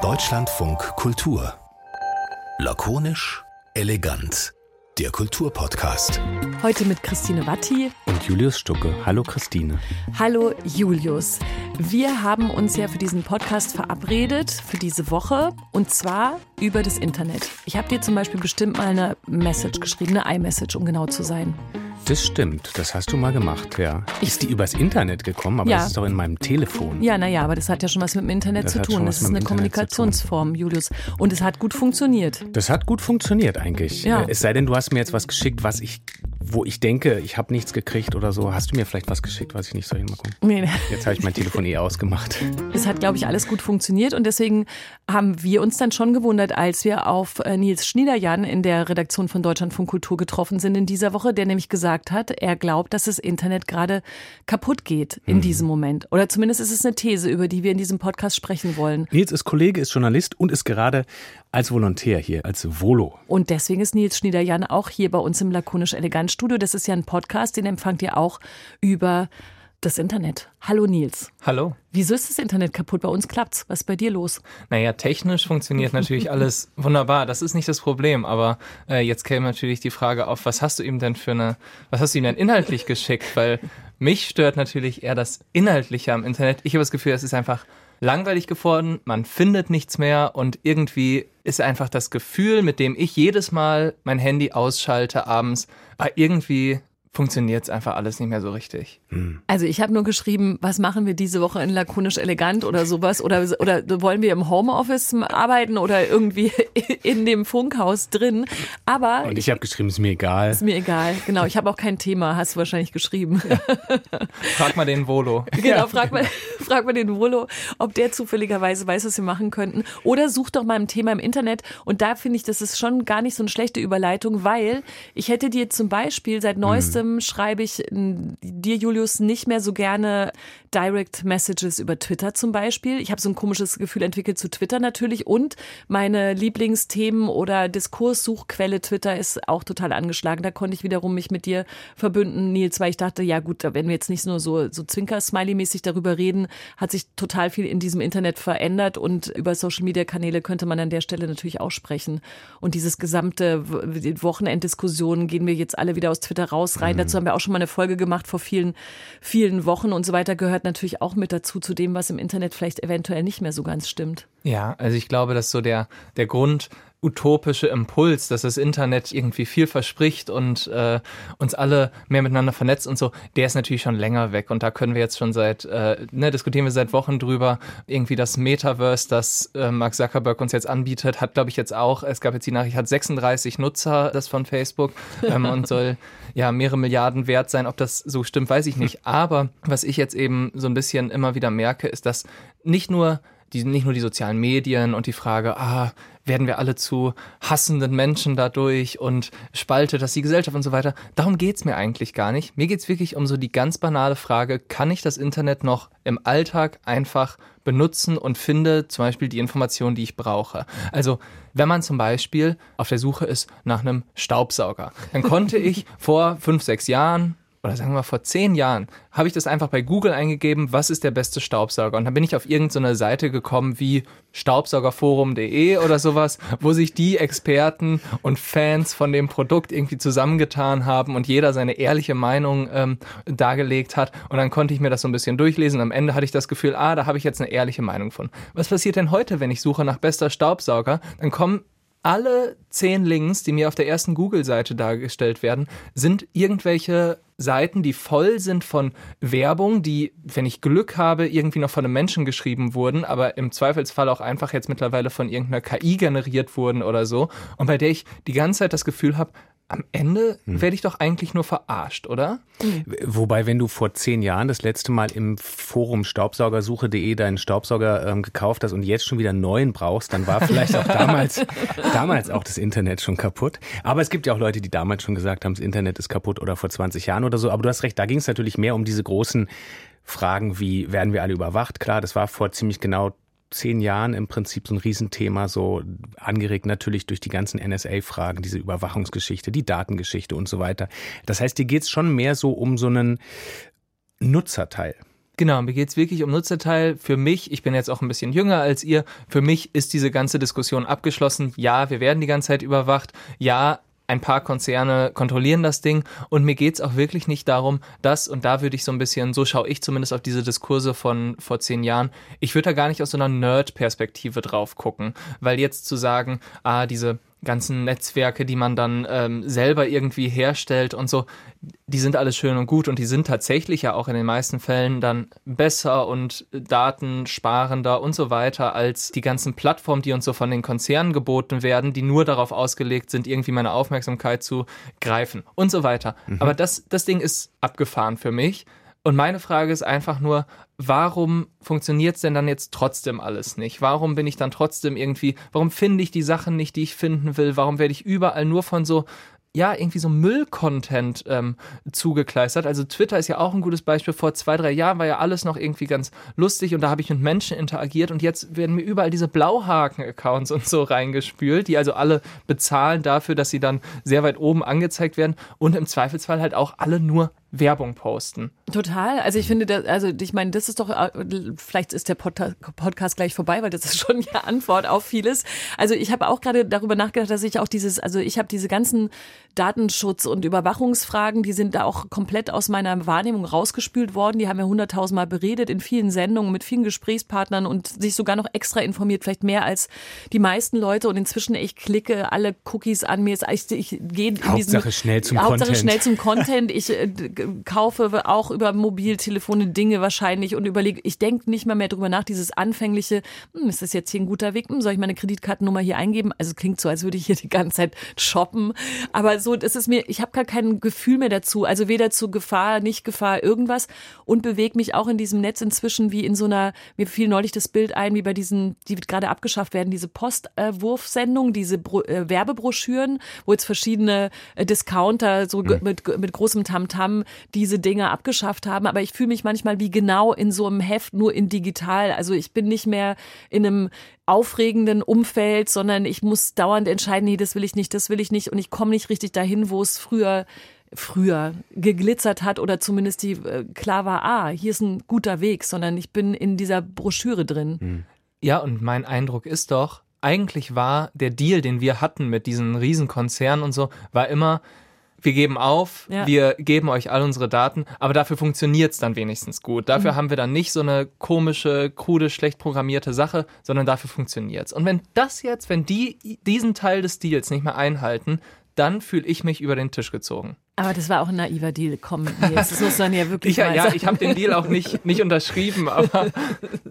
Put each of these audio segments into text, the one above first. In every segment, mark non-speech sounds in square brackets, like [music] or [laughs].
Deutschlandfunk Kultur. Lakonisch, elegant. Der Kulturpodcast. Heute mit Christine Watti und Julius Stucke. Hallo Christine. Hallo Julius. Wir haben uns ja für diesen Podcast verabredet, für diese Woche, und zwar über das Internet. Ich habe dir zum Beispiel bestimmt mal eine Message geschrieben, eine iMessage, um genau zu sein. Das stimmt, das hast du mal gemacht, ja. Ist die übers Internet gekommen, aber ja. das ist doch in meinem Telefon. Ja, naja, aber das hat ja schon was mit dem Internet das zu tun. Das ist eine Internet Kommunikationsform, Julius. Und es hat gut funktioniert. Das hat gut funktioniert eigentlich. Ja. Es sei denn, du hast mir jetzt was geschickt, was ich wo ich denke, ich habe nichts gekriegt oder so. Hast du mir vielleicht was geschickt, was ich nicht so hinbekomme? Nee. Jetzt habe ich mein Telefon eh ausgemacht. Es hat, glaube ich, alles gut funktioniert und deswegen haben wir uns dann schon gewundert, als wir auf äh, Nils Schniederjan in der Redaktion von Deutschlandfunk Kultur getroffen sind in dieser Woche, der nämlich gesagt hat, er glaubt, dass das Internet gerade kaputt geht in mhm. diesem Moment. Oder zumindest ist es eine These, über die wir in diesem Podcast sprechen wollen. Nils ist Kollege, ist Journalist und ist gerade als Volontär hier, als Volo. Und deswegen ist Nils Schniederjan auch hier bei uns im Lakonisch Elegant Studio. Das ist ja ein Podcast, den empfangt ihr auch über das Internet. Hallo Nils. Hallo. Wieso ist das Internet kaputt? Bei uns klappt's. Was ist bei dir los? Naja, technisch funktioniert natürlich [laughs] alles wunderbar. Das ist nicht das Problem. Aber äh, jetzt käme natürlich die Frage auf, was hast du ihm denn für eine, was hast du ihm denn inhaltlich geschickt? Weil mich stört natürlich eher das Inhaltliche am Internet. Ich habe das Gefühl, es ist einfach langweilig geworden, man findet nichts mehr und irgendwie ist einfach das Gefühl, mit dem ich jedes Mal mein Handy ausschalte abends, irgendwie funktioniert es einfach alles nicht mehr so richtig. Hm. Also ich habe nur geschrieben, was machen wir diese Woche in lakonisch elegant oder sowas oder oder wollen wir im Homeoffice arbeiten oder irgendwie [laughs] in dem Funkhaus drin? Aber und ich habe geschrieben, ist mir egal. Ist mir egal. Genau, ich habe auch kein Thema, hast du wahrscheinlich geschrieben. Ja. Frag mal den Volo. [laughs] Genau, frag mal [laughs] frag mal den Volo, ob der zufälligerweise weiß, was wir machen könnten oder such doch mal ein Thema im Internet und da finde ich, das ist schon gar nicht so eine schlechte Überleitung, weil ich hätte dir zum Beispiel seit neuestem trotzdem schreibe ich dir, Julius, nicht mehr so gerne Direct Messages über Twitter zum Beispiel. Ich habe so ein komisches Gefühl entwickelt zu Twitter natürlich und meine Lieblingsthemen oder Diskurssuchquelle Twitter ist auch total angeschlagen. Da konnte ich wiederum mich mit dir verbünden, Nils, weil ich dachte, ja gut, wenn wir jetzt nicht nur so, so Zwinker-Smiley-mäßig darüber reden, hat sich total viel in diesem Internet verändert und über Social-Media-Kanäle könnte man an der Stelle natürlich auch sprechen. Und dieses gesamte Wochenenddiskussionen gehen wir jetzt alle wieder aus Twitter raus, rein rein. Mhm. Dazu haben wir auch schon mal eine Folge gemacht vor vielen, vielen Wochen und so weiter. Gehört natürlich auch mit dazu, zu dem, was im Internet vielleicht eventuell nicht mehr so ganz stimmt. Ja, also ich glaube, dass so der, der Grund, utopische Impuls, dass das Internet irgendwie viel verspricht und äh, uns alle mehr miteinander vernetzt und so, der ist natürlich schon länger weg. Und da können wir jetzt schon seit, äh, ne, diskutieren wir seit Wochen drüber. Irgendwie das Metaverse, das äh, Mark Zuckerberg uns jetzt anbietet, hat, glaube ich, jetzt auch, es gab jetzt die Nachricht, hat 36 Nutzer, das von Facebook, ähm, und soll [laughs] ja mehrere Milliarden wert sein. Ob das so stimmt, weiß ich nicht. Aber was ich jetzt eben so ein bisschen immer wieder merke, ist, dass nicht nur die, nicht nur die sozialen Medien und die Frage, ah, werden wir alle zu hassenden Menschen dadurch und spaltet das die Gesellschaft und so weiter. Darum geht's mir eigentlich gar nicht. Mir geht's wirklich um so die ganz banale Frage, kann ich das Internet noch im Alltag einfach benutzen und finde zum Beispiel die Informationen, die ich brauche. Also wenn man zum Beispiel auf der Suche ist nach einem Staubsauger, dann konnte ich vor fünf, sechs Jahren oder sagen wir vor zehn Jahren, habe ich das einfach bei Google eingegeben, was ist der beste Staubsauger? Und dann bin ich auf irgendeine Seite gekommen wie staubsaugerforum.de oder sowas, wo sich die Experten und Fans von dem Produkt irgendwie zusammengetan haben und jeder seine ehrliche Meinung ähm, dargelegt hat. Und dann konnte ich mir das so ein bisschen durchlesen. Am Ende hatte ich das Gefühl, ah, da habe ich jetzt eine ehrliche Meinung von. Was passiert denn heute, wenn ich suche nach bester Staubsauger? Dann kommen alle zehn Links, die mir auf der ersten Google-Seite dargestellt werden, sind irgendwelche Seiten, die voll sind von Werbung, die, wenn ich Glück habe, irgendwie noch von einem Menschen geschrieben wurden, aber im Zweifelsfall auch einfach jetzt mittlerweile von irgendeiner KI generiert wurden oder so. Und bei der ich die ganze Zeit das Gefühl habe, am Ende hm. werde ich doch eigentlich nur verarscht, oder? Wobei, wenn du vor zehn Jahren das letzte Mal im Forum staubsaugersuche.de deinen Staubsauger ähm, gekauft hast und jetzt schon wieder einen neuen brauchst, dann war vielleicht auch damals, [laughs] damals auch das Internet schon kaputt. Aber es gibt ja auch Leute, die damals schon gesagt haben, das Internet ist kaputt oder vor 20 Jahren oder so. Aber du hast recht, da ging es natürlich mehr um diese großen Fragen wie, werden wir alle überwacht? Klar, das war vor ziemlich genau zehn Jahren im Prinzip so ein Riesenthema, so angeregt natürlich durch die ganzen NSA-Fragen, diese Überwachungsgeschichte, die Datengeschichte und so weiter. Das heißt, dir geht's schon mehr so um so einen Nutzerteil. Genau, mir geht's wirklich um Nutzerteil. Für mich, ich bin jetzt auch ein bisschen jünger als ihr, für mich ist diese ganze Diskussion abgeschlossen. Ja, wir werden die ganze Zeit überwacht. Ja, ein paar Konzerne kontrollieren das Ding. Und mir geht's auch wirklich nicht darum, dass, und da würde ich so ein bisschen, so schaue ich zumindest auf diese Diskurse von vor zehn Jahren, ich würde da gar nicht aus so einer Nerd-Perspektive drauf gucken, weil jetzt zu sagen, ah, diese ganzen Netzwerke, die man dann ähm, selber irgendwie herstellt und so, die sind alles schön und gut und die sind tatsächlich ja auch in den meisten Fällen dann besser und datensparender und so weiter als die ganzen Plattformen, die uns so von den Konzernen geboten werden, die nur darauf ausgelegt sind, irgendwie meine Aufmerksamkeit zu greifen und so weiter. Mhm. Aber das, das Ding ist abgefahren für mich. Und meine Frage ist einfach nur, warum funktioniert es denn dann jetzt trotzdem alles nicht? Warum bin ich dann trotzdem irgendwie, warum finde ich die Sachen nicht, die ich finden will? Warum werde ich überall nur von so ja, irgendwie so Müll-Content ähm, zugekleistert. Also Twitter ist ja auch ein gutes Beispiel. Vor zwei, drei Jahren war ja alles noch irgendwie ganz lustig und da habe ich mit Menschen interagiert und jetzt werden mir überall diese Blauhaken-Accounts und so reingespült, die also alle bezahlen dafür, dass sie dann sehr weit oben angezeigt werden und im Zweifelsfall halt auch alle nur Werbung posten. Total. Also ich finde, das, also ich meine, das ist doch, äh, vielleicht ist der Podcast gleich vorbei, weil das ist schon ja Antwort auf vieles. Also ich habe auch gerade darüber nachgedacht, dass ich auch dieses, also ich habe diese ganzen Datenschutz- und Überwachungsfragen, die sind da auch komplett aus meiner Wahrnehmung rausgespült worden. Die haben wir hunderttausendmal beredet in vielen Sendungen mit vielen Gesprächspartnern und sich sogar noch extra informiert, vielleicht mehr als die meisten Leute. Und inzwischen ich klicke alle Cookies an mir. Ich, ich gehe in Hauptsache diesen, schnell zum Hauptsache Content. schnell zum Content. Ich äh, kaufe auch über Mobiltelefone Dinge wahrscheinlich und überlege, ich denke nicht mal mehr drüber nach, dieses anfängliche, hm, ist das jetzt hier ein guter Weg? Hm, soll ich meine Kreditkartennummer hier eingeben? Also klingt so, als würde ich hier die ganze Zeit shoppen. Aber so, das ist mir, ich habe gar kein Gefühl mehr dazu. Also weder zu Gefahr, nicht Gefahr, irgendwas und bewege mich auch in diesem Netz inzwischen wie in so einer, mir fiel neulich das Bild ein, wie bei diesen, die gerade abgeschafft werden, diese Postwurfsendungen, diese Bro äh, Werbebroschüren, wo jetzt verschiedene äh, Discounter so mhm. mit, mit großem Tamtam -Tam diese Dinge abgeschafft haben. Aber ich fühle mich manchmal wie genau in so einem Heft, nur in digital. Also ich bin nicht mehr in einem aufregenden Umfeld, sondern ich muss dauernd entscheiden, nee, das will ich nicht, das will ich nicht. Und ich komme nicht richtig dahin, wo es früher früher geglitzert hat oder zumindest die äh, klar war, ah, hier ist ein guter Weg, sondern ich bin in dieser Broschüre drin. Hm. Ja, und mein Eindruck ist doch, eigentlich war der Deal, den wir hatten mit diesen Riesenkonzernen und so, war immer, wir geben auf, ja. wir geben euch all unsere Daten, aber dafür funktioniert's dann wenigstens gut. Dafür mhm. haben wir dann nicht so eine komische, krude, schlecht programmierte Sache, sondern dafür funktioniert's. Und wenn das jetzt, wenn die diesen Teil des Deals nicht mehr einhalten, dann fühle ich mich über den Tisch gezogen. Aber das war auch ein naiver Deal. Komm, jetzt das [laughs] muss man ja wirklich. Ich, ja, ich habe den Deal auch nicht, [laughs] nicht unterschrieben, aber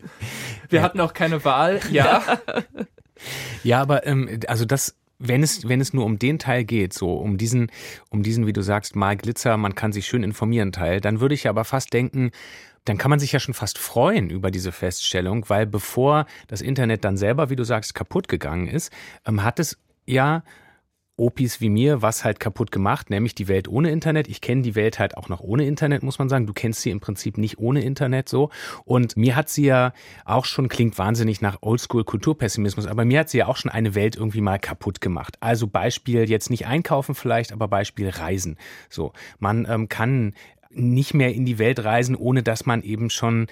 [laughs] wir hatten auch keine Wahl. Ja. Ja, aber ähm, also das wenn es, wenn es nur um den Teil geht, so um diesen, um diesen, wie du sagst, mal Glitzer, man kann sich schön informieren Teil, dann würde ich aber fast denken, dann kann man sich ja schon fast freuen über diese Feststellung, weil bevor das Internet dann selber, wie du sagst, kaputt gegangen ist, ähm, hat es ja Opis wie mir was halt kaputt gemacht, nämlich die Welt ohne Internet. Ich kenne die Welt halt auch noch ohne Internet, muss man sagen. Du kennst sie im Prinzip nicht ohne Internet so. Und mir hat sie ja auch schon, klingt wahnsinnig nach Oldschool-Kulturpessimismus, aber mir hat sie ja auch schon eine Welt irgendwie mal kaputt gemacht. Also Beispiel jetzt nicht einkaufen vielleicht, aber Beispiel Reisen. So, man ähm, kann nicht mehr in die Welt reisen, ohne dass man eben schon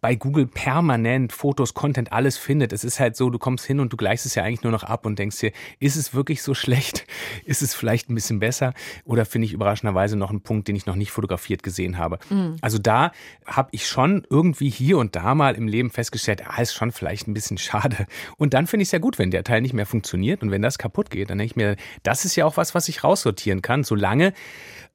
bei Google permanent Fotos, Content, alles findet. Es ist halt so, du kommst hin und du gleichst es ja eigentlich nur noch ab und denkst dir, ist es wirklich so [laughs] schlecht? Ist es vielleicht ein bisschen besser? Oder finde ich überraschenderweise noch einen Punkt, den ich noch nicht fotografiert gesehen habe? Mhm. Also da habe ich schon irgendwie hier und da mal im Leben festgestellt, ah, ist schon vielleicht ein bisschen schade. Und dann finde ich es ja gut, wenn der Teil nicht mehr funktioniert und wenn das kaputt geht, dann denke ich mir, das ist ja auch was, was ich raussortieren kann, solange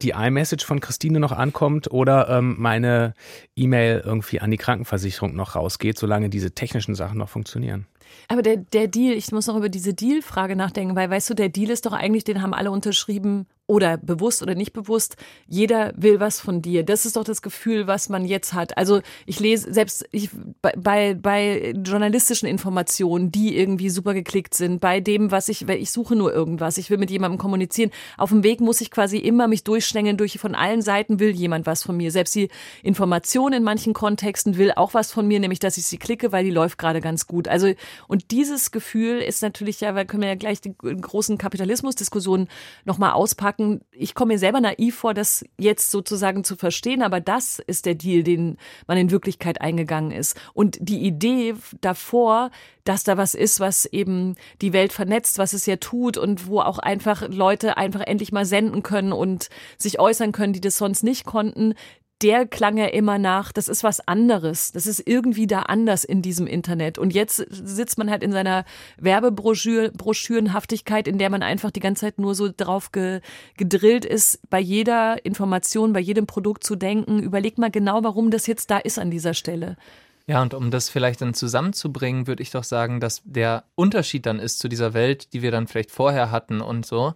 die iMessage von Christine noch ankommt oder ähm, meine E-Mail irgendwie an die Krankenversicherung noch rausgeht, solange diese technischen Sachen noch funktionieren. Aber der, der Deal, ich muss noch über diese Deal-Frage nachdenken, weil weißt du, der Deal ist doch eigentlich, den haben alle unterschrieben, oder bewusst oder nicht bewusst, jeder will was von dir. Das ist doch das Gefühl, was man jetzt hat. Also ich lese selbst ich, bei, bei journalistischen Informationen, die irgendwie super geklickt sind, bei dem, was ich, ich suche nur irgendwas, ich will mit jemandem kommunizieren. Auf dem Weg muss ich quasi immer mich durchschlängeln, durch von allen Seiten will jemand was von mir. Selbst die Information in manchen Kontexten will auch was von mir, nämlich dass ich sie klicke, weil die läuft gerade ganz gut. Also und dieses Gefühl ist natürlich ja, weil können wir ja gleich die großen Kapitalismusdiskussionen nochmal auspacken abzuhaken. Ich komme mir selber naiv vor, das jetzt sozusagen zu verstehen, aber das ist der Deal, den man in Wirklichkeit eingegangen ist. Und die Idee davor, dass da was ist, was eben die Welt vernetzt, was es ja tut und wo auch einfach Leute einfach endlich mal senden können und sich äußern können, die das sonst nicht konnten, der klang ja immer nach, das ist was anderes. Das ist irgendwie da anders in diesem Internet. Und jetzt sitzt man halt in seiner Werbebroschürenhaftigkeit, in der man einfach die ganze Zeit nur so drauf ge, gedrillt ist, bei jeder Information, bei jedem Produkt zu denken. Überleg mal genau, warum das jetzt da ist an dieser Stelle. Ja, und um das vielleicht dann zusammenzubringen, würde ich doch sagen, dass der Unterschied dann ist zu dieser Welt, die wir dann vielleicht vorher hatten und so,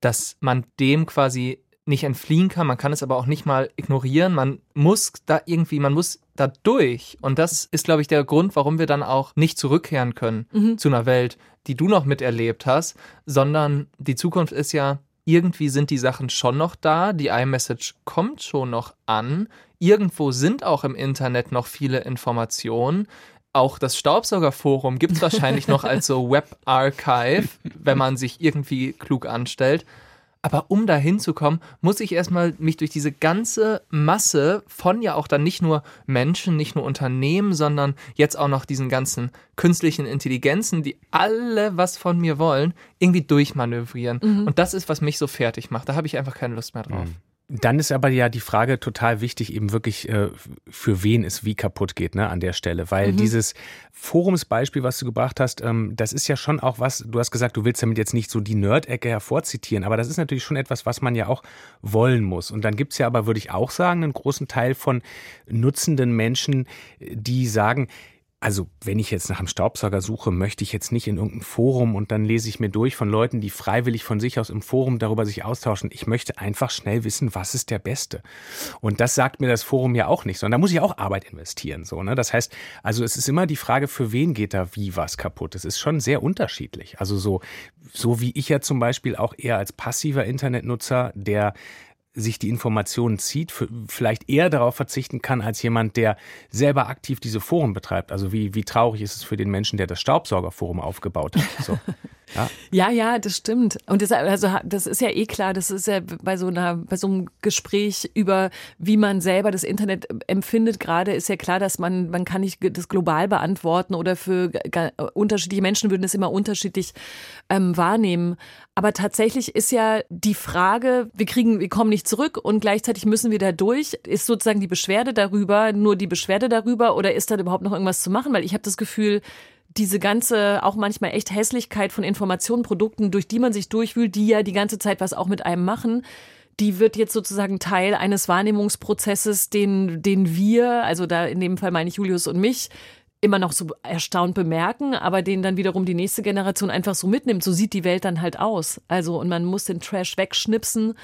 dass man dem quasi nicht entfliehen kann, man kann es aber auch nicht mal ignorieren. Man muss da irgendwie, man muss da durch. Und das ist, glaube ich, der Grund, warum wir dann auch nicht zurückkehren können mhm. zu einer Welt, die du noch miterlebt hast, sondern die Zukunft ist ja, irgendwie sind die Sachen schon noch da, die iMessage kommt schon noch an, irgendwo sind auch im Internet noch viele Informationen. Auch das Staubsaugerforum gibt es wahrscheinlich noch als so [laughs] Web-Archive, wenn man sich irgendwie klug anstellt. Aber um da hinzukommen, muss ich erstmal mich durch diese ganze Masse von ja auch dann nicht nur Menschen, nicht nur Unternehmen, sondern jetzt auch noch diesen ganzen künstlichen Intelligenzen, die alle was von mir wollen, irgendwie durchmanövrieren. Mhm. Und das ist, was mich so fertig macht. Da habe ich einfach keine Lust mehr drauf. Mhm. Dann ist aber ja die Frage total wichtig, eben wirklich, äh, für wen es wie kaputt geht, ne, an der Stelle. Weil mhm. dieses Forumsbeispiel, was du gebracht hast, ähm, das ist ja schon auch was, du hast gesagt, du willst damit jetzt nicht so die Nerd-Ecke hervorzitieren, aber das ist natürlich schon etwas, was man ja auch wollen muss. Und dann gibt's ja aber, würde ich auch sagen, einen großen Teil von nutzenden Menschen, die sagen, also, wenn ich jetzt nach einem Staubsauger suche, möchte ich jetzt nicht in irgendein Forum und dann lese ich mir durch von Leuten, die freiwillig von sich aus im Forum darüber sich austauschen. Ich möchte einfach schnell wissen, was ist der Beste. Und das sagt mir das Forum ja auch nicht, sondern da muss ich auch Arbeit investieren, so, ne? Das heißt, also es ist immer die Frage, für wen geht da wie was kaputt? Es ist schon sehr unterschiedlich. Also so, so wie ich ja zum Beispiel auch eher als passiver Internetnutzer, der sich die Informationen zieht, vielleicht eher darauf verzichten kann als jemand, der selber aktiv diese Foren betreibt. Also wie, wie traurig ist es für den Menschen, der das Staubsaugerforum aufgebaut hat. So. [laughs] Ja. ja, ja, das stimmt. Und das, also, das ist ja eh klar, das ist ja bei so einer, bei so einem Gespräch über, wie man selber das Internet empfindet, gerade ist ja klar, dass man, man kann nicht das global beantworten oder für unterschiedliche Menschen würden es immer unterschiedlich ähm, wahrnehmen. Aber tatsächlich ist ja die Frage, wir kriegen, wir kommen nicht zurück und gleichzeitig müssen wir da durch. Ist sozusagen die Beschwerde darüber nur die Beschwerde darüber oder ist da überhaupt noch irgendwas zu machen? Weil ich habe das Gefühl, diese ganze auch manchmal echt Hässlichkeit von Informationen, Produkten, durch die man sich durchwühlt, die ja die ganze Zeit was auch mit einem machen, die wird jetzt sozusagen Teil eines Wahrnehmungsprozesses, den, den wir, also da in dem Fall meine ich Julius und mich, immer noch so erstaunt bemerken, aber den dann wiederum die nächste Generation einfach so mitnimmt. So sieht die Welt dann halt aus. Also, und man muss den Trash wegschnipsen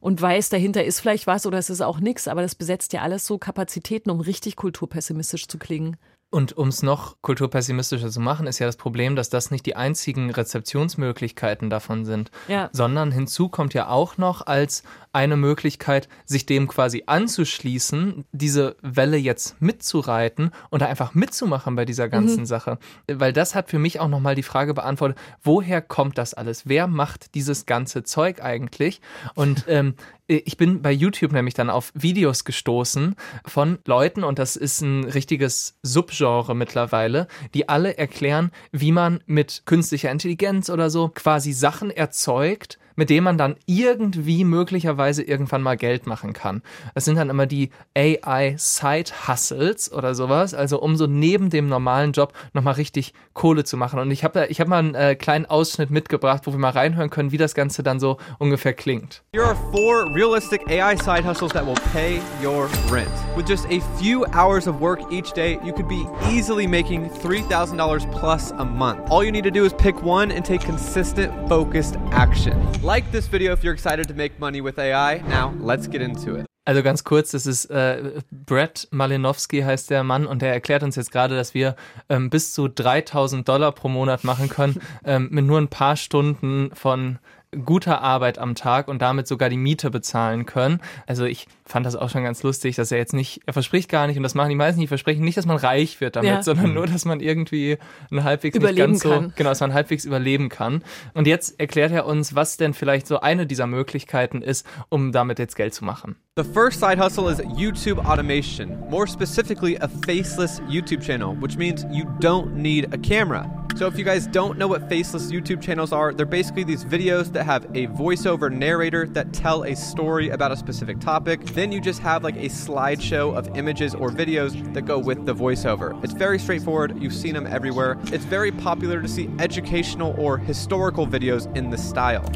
und weiß, dahinter ist vielleicht was oder es ist auch nichts, aber das besetzt ja alles so Kapazitäten, um richtig kulturpessimistisch zu klingen. Und um es noch kulturpessimistischer zu machen, ist ja das Problem, dass das nicht die einzigen Rezeptionsmöglichkeiten davon sind, ja. sondern hinzu kommt ja auch noch als eine Möglichkeit, sich dem quasi anzuschließen, diese Welle jetzt mitzureiten und da einfach mitzumachen bei dieser ganzen mhm. Sache. Weil das hat für mich auch nochmal die Frage beantwortet, woher kommt das alles? Wer macht dieses ganze Zeug eigentlich? Und ähm, ich bin bei YouTube nämlich dann auf Videos gestoßen von Leuten, und das ist ein richtiges Subgenre mittlerweile, die alle erklären, wie man mit künstlicher Intelligenz oder so quasi Sachen erzeugt, mit dem man dann irgendwie möglicherweise irgendwann mal Geld machen kann. Das sind dann immer die AI Side Hustles oder sowas, also um so neben dem normalen Job nochmal richtig Kohle zu machen. Und ich habe ich hab mal einen äh, kleinen Ausschnitt mitgebracht, wo wir mal reinhören können, wie das Ganze dann so ungefähr klingt. Here are four realistic AI side hustles that will pay your rent. With just a few hours of work each day, you could be easily making $3,000 plus a month. All you need to do is pick one and take consistent, focused action. Like this video if you're excited to make money with AI. Now, let's get into it. Also ganz kurz, das ist äh, Brett Malinowski heißt der Mann und der erklärt uns jetzt gerade, dass wir ähm, bis zu 3000 Dollar pro Monat machen können [laughs] ähm, mit nur ein paar Stunden von guter Arbeit am Tag und damit sogar die Miete bezahlen können. Also ich fand das auch schon ganz lustig, dass er jetzt nicht, er verspricht gar nicht, und das machen die meisten, die versprechen nicht, dass man reich wird damit, Ja. sondern nur, dass man irgendwie ein halbwegs Überleben nicht ganz kann. so, genau, dass man halbwegs überleben kann. Und jetzt erklärt er uns, was denn vielleicht so eine dieser Möglichkeiten ist, um damit jetzt Geld zu machen. The first side hustle is YouTube automation, more specifically, a faceless YouTube channel, which means you don't need a camera. So, if you guys don't know what faceless YouTube channels are, they're basically these videos that have a voiceover narrator that tell a story about a specific topic. Then you just have like a slideshow of images or videos that go with the voiceover. It's very straightforward. You've seen them everywhere. It's very popular to see educational or historical videos in the style.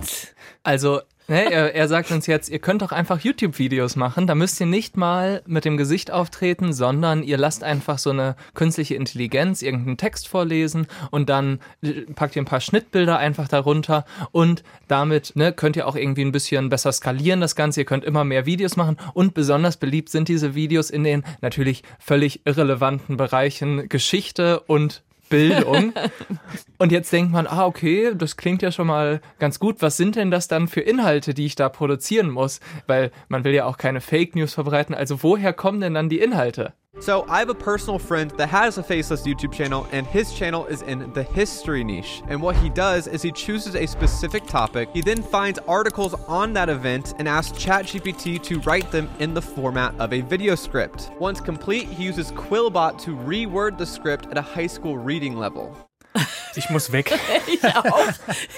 Also, ne, er, er sagt uns jetzt, ihr könnt doch einfach YouTube-Videos machen. Da müsst ihr nicht mal mit dem Gesicht auftreten, sondern ihr lasst einfach so eine künstliche Intelligenz irgendeinen Text vorlesen und dann äh, packt ihr ein paar Schnittbilder einfach darunter und damit ne, könnt ihr auch irgendwie ein bisschen besser skalieren das Ganze. Ihr könnt immer mehr Videos machen und besonders beliebt sind diese Videos in den natürlich völlig irrelevanten Bereichen Geschichte und Bildung. [laughs] Und jetzt denkt man, ah, okay, das klingt ja schon mal ganz gut. Was sind denn das dann für Inhalte, die ich da produzieren muss? Weil man will ja auch keine Fake News verbreiten. Also woher kommen denn dann die Inhalte? So, I have a personal friend that has a faceless YouTube channel, and his channel is in the history niche. And what he does is he chooses a specific topic. He then finds articles on that event and asks ChatGPT to write them in the format of a video script. Once complete, he uses Quillbot to reword the script at a high school reading level. Ich muss weg. [laughs] Ich auch.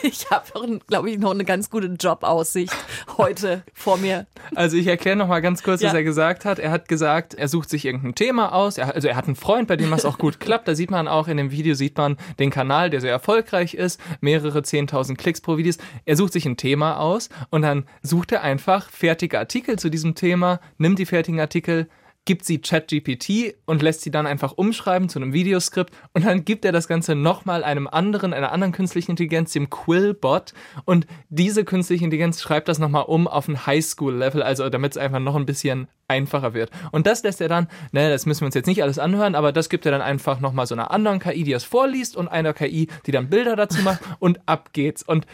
Ich habe, glaube ich, noch eine ganz gute Jobaussicht heute vor mir. Also ich erkläre noch mal ganz kurz, was Ja. er gesagt hat. Er hat gesagt, er sucht sich irgendein Thema aus. Er, also er hat einen Freund, bei dem das auch gut klappt. Da sieht man auch in dem Video, sieht man den Kanal, der sehr erfolgreich ist. Mehrere 10.000 Klicks pro Videos. Er sucht sich ein Thema aus und dann sucht er einfach fertige Artikel zu diesem Thema, nimmt die fertigen Artikel, gibt sie ChatGPT und lässt sie dann einfach umschreiben zu einem Videoskript und dann gibt er das Ganze nochmal einem anderen, einer anderen künstlichen Intelligenz, dem Quillbot und diese künstliche Intelligenz schreibt das nochmal um auf ein Highschool-Level, also damit es einfach noch ein bisschen einfacher wird. Und das lässt er dann, ne, das müssen wir uns jetzt nicht alles anhören, aber das gibt er dann einfach nochmal so einer anderen KI, die das vorliest und einer KI, die dann Bilder dazu macht [laughs] und ab geht's. Und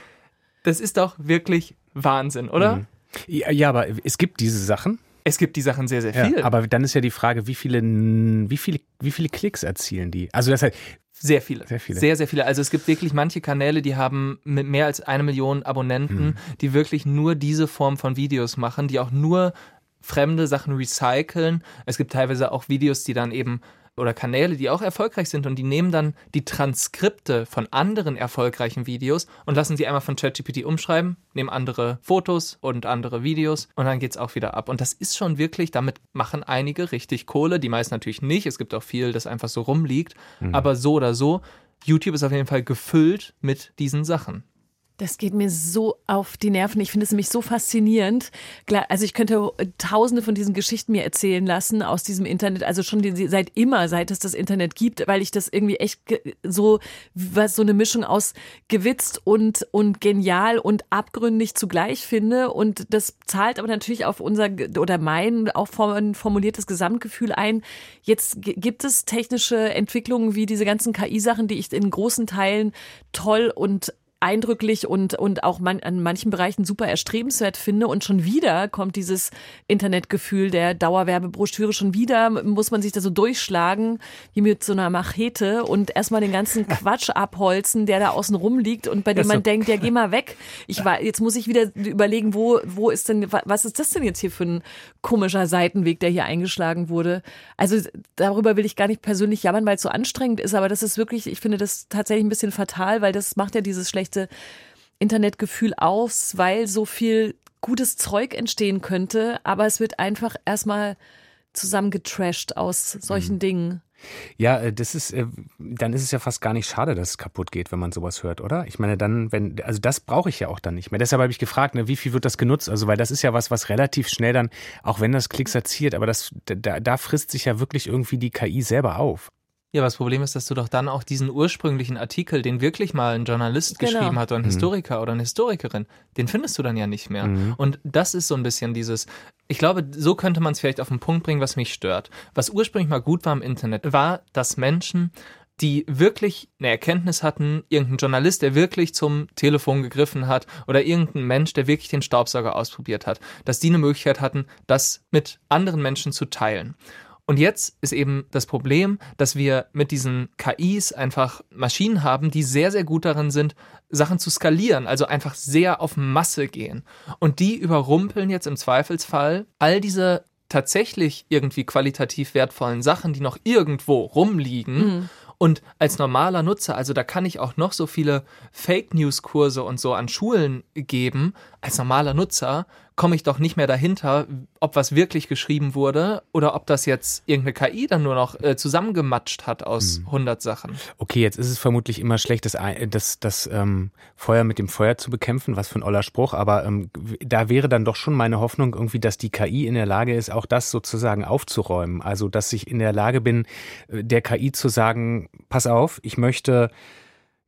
das ist doch wirklich Wahnsinn, oder? Ja, ja, aber es gibt diese Sachen. Es gibt die Sachen sehr, sehr viel. Ja, aber dann ist ja die Frage, wie viele, wie viele, wie viele Klicks erzielen die? Also das heißt, Sehr viele. Sehr viele. Sehr, sehr viele. Also es gibt wirklich manche Kanäle, die haben mit mehr als eine Million Abonnenten, Hm. die wirklich nur diese Form von Videos machen, die auch nur fremde Sachen recyceln. Es gibt teilweise auch Videos, die dann eben oder Kanäle, die auch erfolgreich sind und die nehmen dann die Transkripte von anderen erfolgreichen Videos und lassen sie einmal von ChatGPT umschreiben, nehmen andere Fotos und andere Videos und dann geht's auch wieder ab. Und das ist schon wirklich, damit machen einige richtig Kohle, die meisten natürlich nicht. Es gibt auch viel, das einfach so rumliegt. Aber so oder so, YouTube ist auf jeden Fall gefüllt mit diesen Sachen. Das geht mir so auf die Nerven. Ich finde es nämlich so faszinierend. Also ich könnte tausende von diesen Geschichten mir erzählen lassen aus diesem Internet, also schon seit immer, seit es das Internet gibt, weil ich das irgendwie echt so, was so eine Mischung aus gewitzt und, und genial und abgründig zugleich finde. Und das zahlt aber natürlich auf unser oder mein auch form- formuliertes Gesamtgefühl ein. Jetzt gibt es technische Entwicklungen wie diese ganzen KI-Sachen, die ich in großen Teilen toll und eindrücklich und, und auch man, an manchen Bereichen super erstrebenswert finde. Und schon wieder kommt dieses Internetgefühl der Dauerwerbebroschüre. Schon wieder muss man sich da so durchschlagen, wie mit so einer Machete und erstmal den ganzen [laughs] Quatsch abholzen, der da außen rum liegt und bei dem man denkt, ja, geh mal weg. Ich war, jetzt muss ich wieder überlegen, wo, wo ist denn, wa- was ist das denn jetzt hier für ein komischer Seitenweg, der hier eingeschlagen wurde? Also darüber will ich gar nicht persönlich jammern, weil es so anstrengend ist, aber das ist wirklich, ich finde das tatsächlich ein bisschen fatal, weil das macht ja dieses schlechte Internetgefühl aus, weil so viel gutes Zeug entstehen könnte, aber es wird einfach erstmal zusammengetrashed aus solchen Dingen. ja, äh, das ist, äh, dann ist es ja fast gar nicht schade, dass es kaputt geht, wenn man sowas hört, oder? Ich meine, dann, wenn, also das brauche ich ja auch dann nicht mehr. Deshalb habe ich gefragt, ne, wie viel wird das genutzt? Also, weil das ist ja was, was relativ schnell dann, auch wenn das Klicks erzielt, aber das, da, da frisst sich ja wirklich irgendwie die KI selber auf. Ja, aber das Problem ist, dass du doch dann auch diesen ursprünglichen Artikel, den wirklich mal ein Journalist Genau. geschrieben hat oder ein Historiker oder eine Historikerin, den findest du dann ja nicht mehr. Und das ist so ein bisschen dieses, ich glaube, so könnte man es vielleicht auf den Punkt bringen, was mich stört. Was ursprünglich mal gut war im Internet, war, dass Menschen die wirklich eine Erkenntnis hatten, irgendein Journalist, der wirklich zum Telefon gegriffen hat oder irgendein Mensch, der wirklich den Staubsauger ausprobiert hat, dass die eine Möglichkeit hatten, das mit anderen Menschen zu teilen. Und jetzt ist eben das Problem, dass wir mit diesen KIs einfach Maschinen haben, die sehr, sehr gut darin sind, Sachen zu skalieren, also einfach sehr auf Masse gehen. Und die überrumpeln jetzt im Zweifelsfall all diese tatsächlich irgendwie qualitativ wertvollen Sachen, die noch irgendwo rumliegen. Mhm. Und als normaler Nutzer, also da kann ich auch noch so viele Fake News Kurse und so an Schulen geben. Als normaler Nutzer komme ich doch nicht mehr dahinter, ob was wirklich geschrieben wurde oder ob das jetzt irgendeine KI dann nur noch äh, zusammengematscht hat aus hm. 100 Sachen. Okay, jetzt ist es vermutlich immer schlecht, das, das, das ähm, Feuer mit dem Feuer zu bekämpfen, was für ein oller Spruch, aber ähm, da wäre dann doch schon meine Hoffnung irgendwie, dass die KI in der Lage ist, auch das sozusagen aufzuräumen. Also, dass ich in der Lage bin, äh, der KI zu sagen, pass auf, ich möchte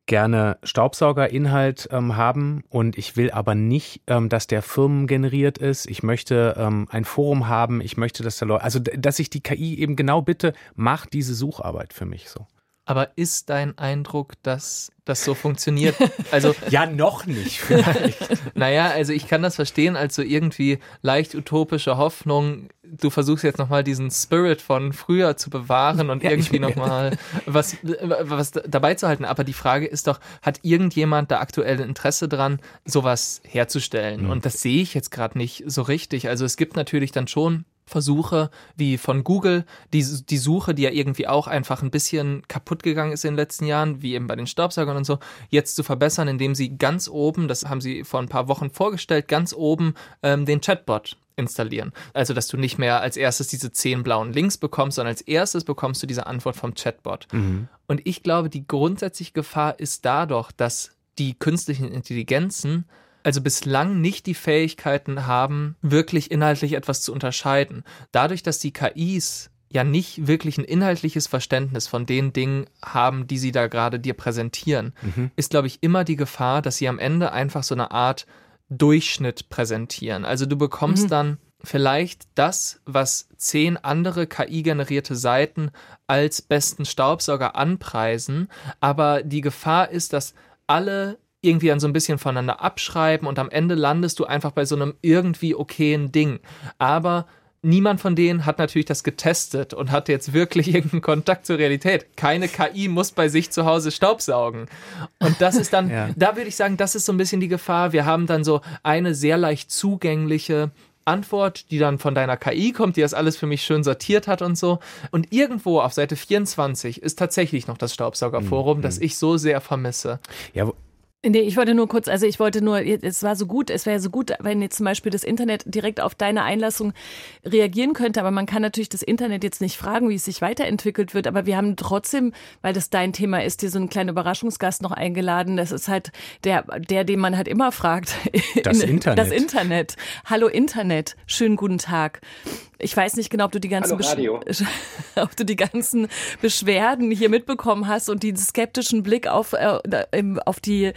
gerne Staubsaugerinhalt ähm, haben und ich will aber nicht, ähm, dass der firmengeneriert ist. Ich möchte ähm, ein Forum haben. Ich möchte, dass da Leute, also dass ich die KI eben genau bitte, mach diese Sucharbeit für mich so. Aber ist dein Eindruck, dass das so funktioniert? [laughs] Also ja, noch nicht. Vielleicht. [laughs] naja, also ich kann das verstehen als so irgendwie leicht utopische Hoffnung. Du versuchst jetzt nochmal diesen Spirit von früher zu bewahren und ja, irgendwie nochmal was, was dabei zu halten. Aber die Frage ist doch, hat irgendjemand da aktuell Interesse dran, sowas herzustellen? Mhm. Und das sehe ich jetzt gerade nicht so richtig. Also es gibt natürlich dann schon Versuche wie von Google, die, die Suche, die ja irgendwie auch einfach ein bisschen kaputt gegangen ist in den letzten Jahren, wie eben bei den Staubsaugern und so, jetzt zu verbessern, indem sie ganz oben, das haben sie vor ein paar Wochen vorgestellt, ganz oben ähm, den Chatbot installieren. Also, dass du nicht mehr als erstes diese zehn blauen Links bekommst, sondern als erstes bekommst du diese Antwort vom Chatbot. Mhm. Und ich glaube, die grundsätzliche Gefahr ist dadurch, dass die künstlichen Intelligenzen also bislang nicht die Fähigkeiten haben, wirklich inhaltlich etwas zu unterscheiden. Dadurch, dass die KIs ja nicht wirklich ein inhaltliches Verständnis von den Dingen haben, die sie da gerade dir präsentieren, mhm. ist, glaube ich, immer die Gefahr, dass sie am Ende einfach so eine Art Durchschnitt präsentieren. Also du bekommst mhm. dann vielleicht das, was zehn andere KI-generierte Seiten als besten Staubsauger anpreisen, aber die Gefahr ist, dass alle irgendwie dann so ein bisschen voneinander abschreiben und am Ende landest du einfach bei so einem irgendwie okayen Ding. Aber niemand von denen hat natürlich das getestet und hat jetzt wirklich [laughs] irgendeinen Kontakt zur Realität. Keine KI muss bei sich zu Hause Staubsaugen. Und das ist dann, [laughs] ja. da würde ich sagen, das ist so ein bisschen die Gefahr. Wir haben dann so eine sehr leicht zugängliche Antwort, die dann von deiner KI kommt, die das alles für mich schön sortiert hat und so. Und irgendwo auf Seite 24 ist tatsächlich noch das Staubsaugerforum, mhm. das ich so sehr vermisse. Ja, Nee, ich wollte nur kurz, also ich wollte nur, es war so gut, es wäre so gut, wenn jetzt zum Beispiel das Internet direkt auf deine Einlassung reagieren könnte, aber man kann natürlich das Internet jetzt nicht fragen, wie es sich weiterentwickelt wird, aber wir haben trotzdem, weil das dein Thema ist, dir so einen kleinen Überraschungsgast noch eingeladen. Das ist halt der, der, den man halt immer fragt. Das [laughs] Internet. Das Internet. Hallo Internet, schönen guten Tag. Ich weiß nicht genau, ob du die ganzen, [laughs] ob du die ganzen Beschwerden hier mitbekommen hast und den skeptischen Blick auf, äh, auf die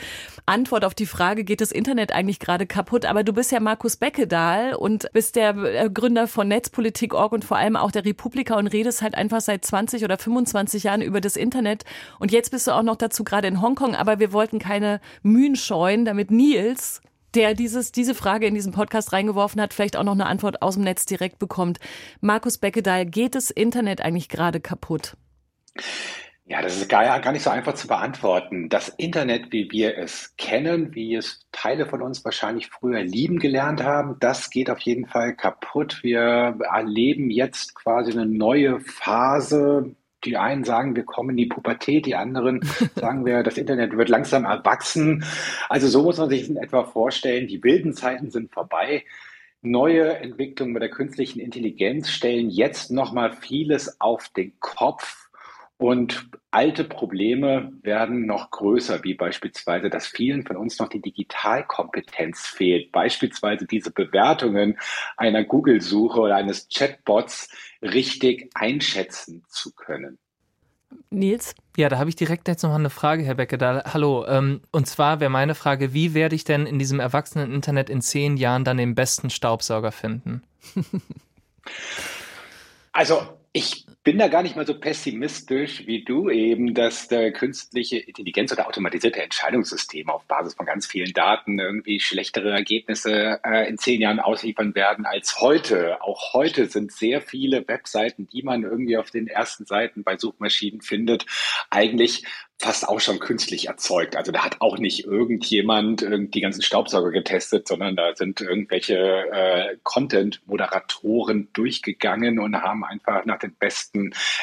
Antwort auf die Frage, geht das Internet eigentlich gerade kaputt? Aber du bist ja Markus Beckedahl und bist der äh, Gründer von Netzpolitik.org und vor allem auch der Republika und redest halt einfach seit 20 oder 25 Jahren über das Internet. Und jetzt bist du auch noch dazu gerade in Hongkong, aber wir wollten keine Mühen scheuen, damit Nils der dieses, diese Frage in diesen Podcast reingeworfen hat, vielleicht auch noch eine Antwort aus dem Netz direkt bekommt. Markus Beckedahl, geht das Internet eigentlich gerade kaputt? Ja, das ist gar, gar nicht so einfach zu beantworten. Das Internet, wie wir es kennen, wie es Teile von uns wahrscheinlich früher lieben gelernt haben, das geht auf jeden Fall kaputt. Wir erleben jetzt quasi eine neue Phase die einen sagen, wir kommen in die Pubertät, die anderen [laughs] sagen wir, das Internet wird langsam erwachsen. Also so muss man sich in etwa vorstellen, die wilden Zeiten sind vorbei. Neue Entwicklungen mit der künstlichen Intelligenz stellen jetzt nochmal vieles auf den Kopf. Und alte Probleme werden noch größer, wie beispielsweise, dass vielen von uns noch die Digitalkompetenz fehlt. Beispielsweise diese Bewertungen einer Google-Suche oder eines Chatbots richtig einschätzen zu können. Nils? Ja, da habe ich direkt jetzt noch eine Frage, Herr Becke. Da, hallo. Ähm, und zwar wäre meine Frage, wie werde ich denn in diesem erwachsenen Internet in zehn Jahren dann den besten Staubsauger finden? Also, ich bin da gar nicht mal so pessimistisch wie du eben, dass der künstliche Intelligenz oder automatisierte Entscheidungssysteme auf Basis von ganz vielen Daten irgendwie schlechtere Ergebnisse äh, in zehn Jahren ausliefern werden als heute. Auch heute sind sehr viele Webseiten, die man irgendwie auf den ersten Seiten bei Suchmaschinen findet, eigentlich fast auch schon künstlich erzeugt. Also da hat auch nicht irgendjemand die ganzen Staubsauger getestet, sondern da sind irgendwelche äh, Content-Moderatoren durchgegangen und haben einfach nach den besten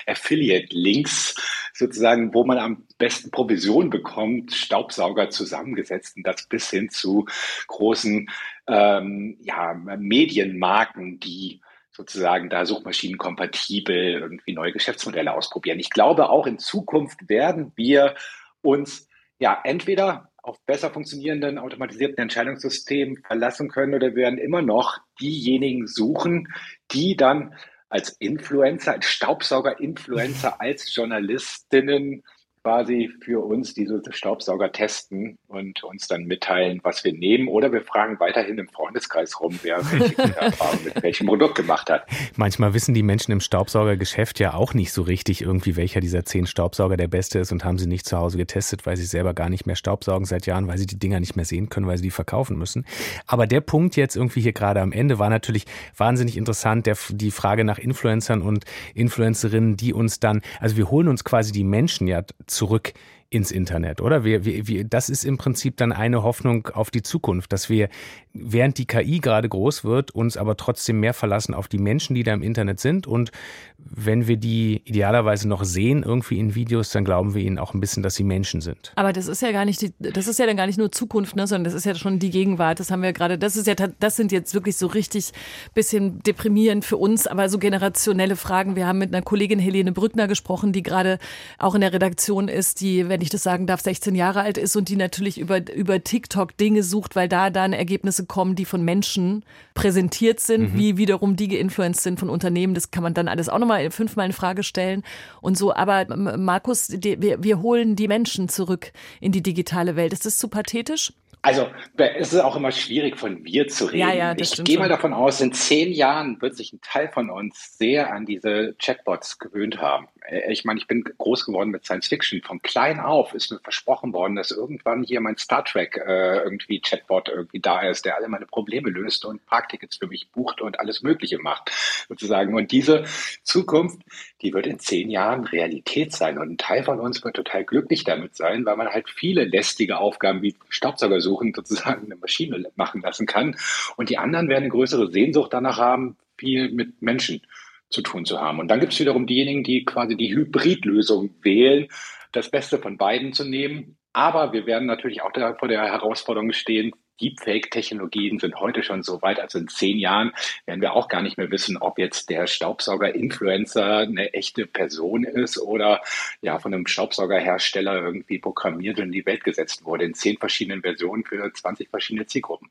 Affiliate-Links sozusagen, wo man am besten Provision bekommt, Staubsauger zusammengesetzt und das bis hin zu großen ähm, ja, Medienmarken, die sozusagen da suchmaschinenkompatibel irgendwie neue Geschäftsmodelle ausprobieren. Ich glaube, auch in Zukunft werden wir uns ja entweder auf besser funktionierenden automatisierten Entscheidungssystemen verlassen können oder werden immer noch diejenigen suchen, die dann als Influencer, als Staubsauger-Influencer, als Journalistinnen quasi für uns diese Staubsauger testen und uns dann mitteilen, was wir nehmen. Oder wir fragen weiterhin im Freundeskreis rum, wer welche [laughs] Erfahrung mit welchem Produkt gemacht hat. Manchmal wissen die Menschen im Staubsaugergeschäft ja auch nicht so richtig irgendwie, welcher dieser zehn Staubsauger der beste ist und haben sie nicht zu Hause getestet, weil sie selber gar nicht mehr staubsaugen seit Jahren, weil sie die Dinger nicht mehr sehen können, weil sie die verkaufen müssen. Aber der Punkt jetzt irgendwie hier gerade am Ende war natürlich wahnsinnig interessant, der, die Frage nach Influencern und Influencerinnen, die uns dann, also wir holen uns quasi die Menschen ja zurück ins Internet, oder? Wir, wir, wir, das ist im Prinzip dann eine Hoffnung auf die Zukunft, dass wir, während die KI gerade groß wird, uns aber trotzdem mehr verlassen auf die Menschen, die da im Internet sind. Und wenn wir die idealerweise noch sehen, irgendwie in Videos, dann glauben wir ihnen auch ein bisschen, dass sie Menschen sind. Aber das ist ja gar nicht die, das ist ja dann gar nicht nur Zukunft, ne, sondern das ist ja schon die Gegenwart. Das haben wir gerade, das ist ja, das sind jetzt wirklich so richtig bisschen deprimierend für uns, aber so generationelle Fragen. Wir haben mit einer Kollegin Helene Brückner gesprochen, die gerade auch in der Redaktion ist, die, wenn ich das sagen darf, 16 Jahre alt ist und die natürlich über, über TikTok Dinge sucht, weil da dann Ergebnisse kommen, die von Menschen präsentiert sind, mhm. wie wiederum die geinfluenced sind von Unternehmen. Das kann man dann alles auch nochmal fünfmal in Frage stellen und so. Aber Markus, die, wir, wir holen die Menschen zurück in die digitale Welt. Ist das zu pathetisch? Also es ist auch immer schwierig, von wir zu reden. Ja, ja, ich gehe mal davon aus, in zehn Jahren wird sich ein Teil von uns sehr an diese Chatbots gewöhnt haben. Äh, ich meine, ich bin groß geworden mit Science Fiction. Von klein auf ist mir versprochen worden, dass irgendwann hier mein Star Trek äh, irgendwie Chatbot irgendwie da ist, der alle meine Probleme löst und Parktickets für mich bucht und alles Mögliche macht, sozusagen. Und diese Zukunft, die wird in zehn Jahren Realität sein. Und ein Teil von uns wird total glücklich damit sein, weil man halt viele lästige Aufgaben wie Staubsauger suchen sozusagen eine Maschine machen lassen kann. Und die anderen werden eine größere Sehnsucht danach haben, viel mit Menschen zu tun zu haben. Und dann gibt es wiederum diejenigen, die quasi die Hybridlösung wählen, das Beste von beiden zu nehmen. Aber wir werden natürlich auch vor der Herausforderung stehen, Deepfake-Technologien sind heute schon so weit, also in zehn Jahren werden wir auch gar nicht mehr wissen, ob jetzt der Staubsauger-Influencer eine echte Person ist oder ja von einem Staubsaugerhersteller irgendwie programmiert und in die Welt gesetzt wurde in zehn verschiedenen Versionen für 20 verschiedene Zielgruppen.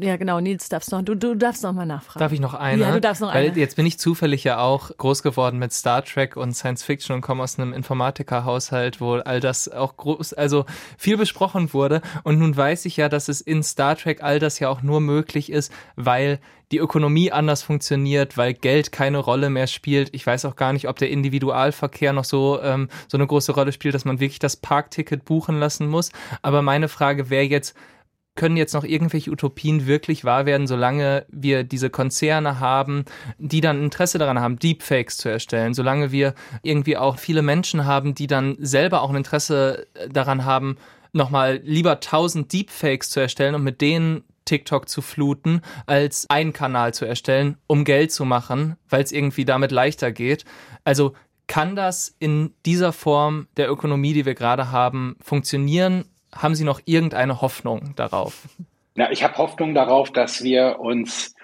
Ja, genau. Nils, darfst noch, du, du darfst noch mal nachfragen. Darf ich noch eine? Ja, du darfst noch Weil eine. Jetzt bin ich zufällig ja auch groß geworden mit Star Trek und Science Fiction und komme aus einem Informatikerhaushalt, wo all das auch groß, also viel besprochen wurde. Und nun weiß ich ja, dass es in Star Trek all das ja auch nur möglich ist, weil die Ökonomie anders funktioniert, weil Geld keine Rolle mehr spielt. Ich weiß auch gar nicht, ob der Individualverkehr noch so, ähm, so eine große Rolle spielt, dass man wirklich das Parkticket buchen lassen muss. Aber meine Frage wäre jetzt, können jetzt noch irgendwelche Utopien wirklich wahr werden, solange wir diese Konzerne haben, die dann Interesse daran haben, Deepfakes zu erstellen, solange wir irgendwie auch viele Menschen haben, die dann selber auch ein Interesse daran haben, nochmal lieber 1000 Deepfakes zu erstellen und mit denen TikTok zu fluten, als einen Kanal zu erstellen, um Geld zu machen, weil es irgendwie damit leichter geht. Also kann das in dieser Form der Ökonomie, die wir gerade haben, funktionieren? Haben Sie noch irgendeine Hoffnung darauf? Ja, ich habe Hoffnung darauf, dass wir uns,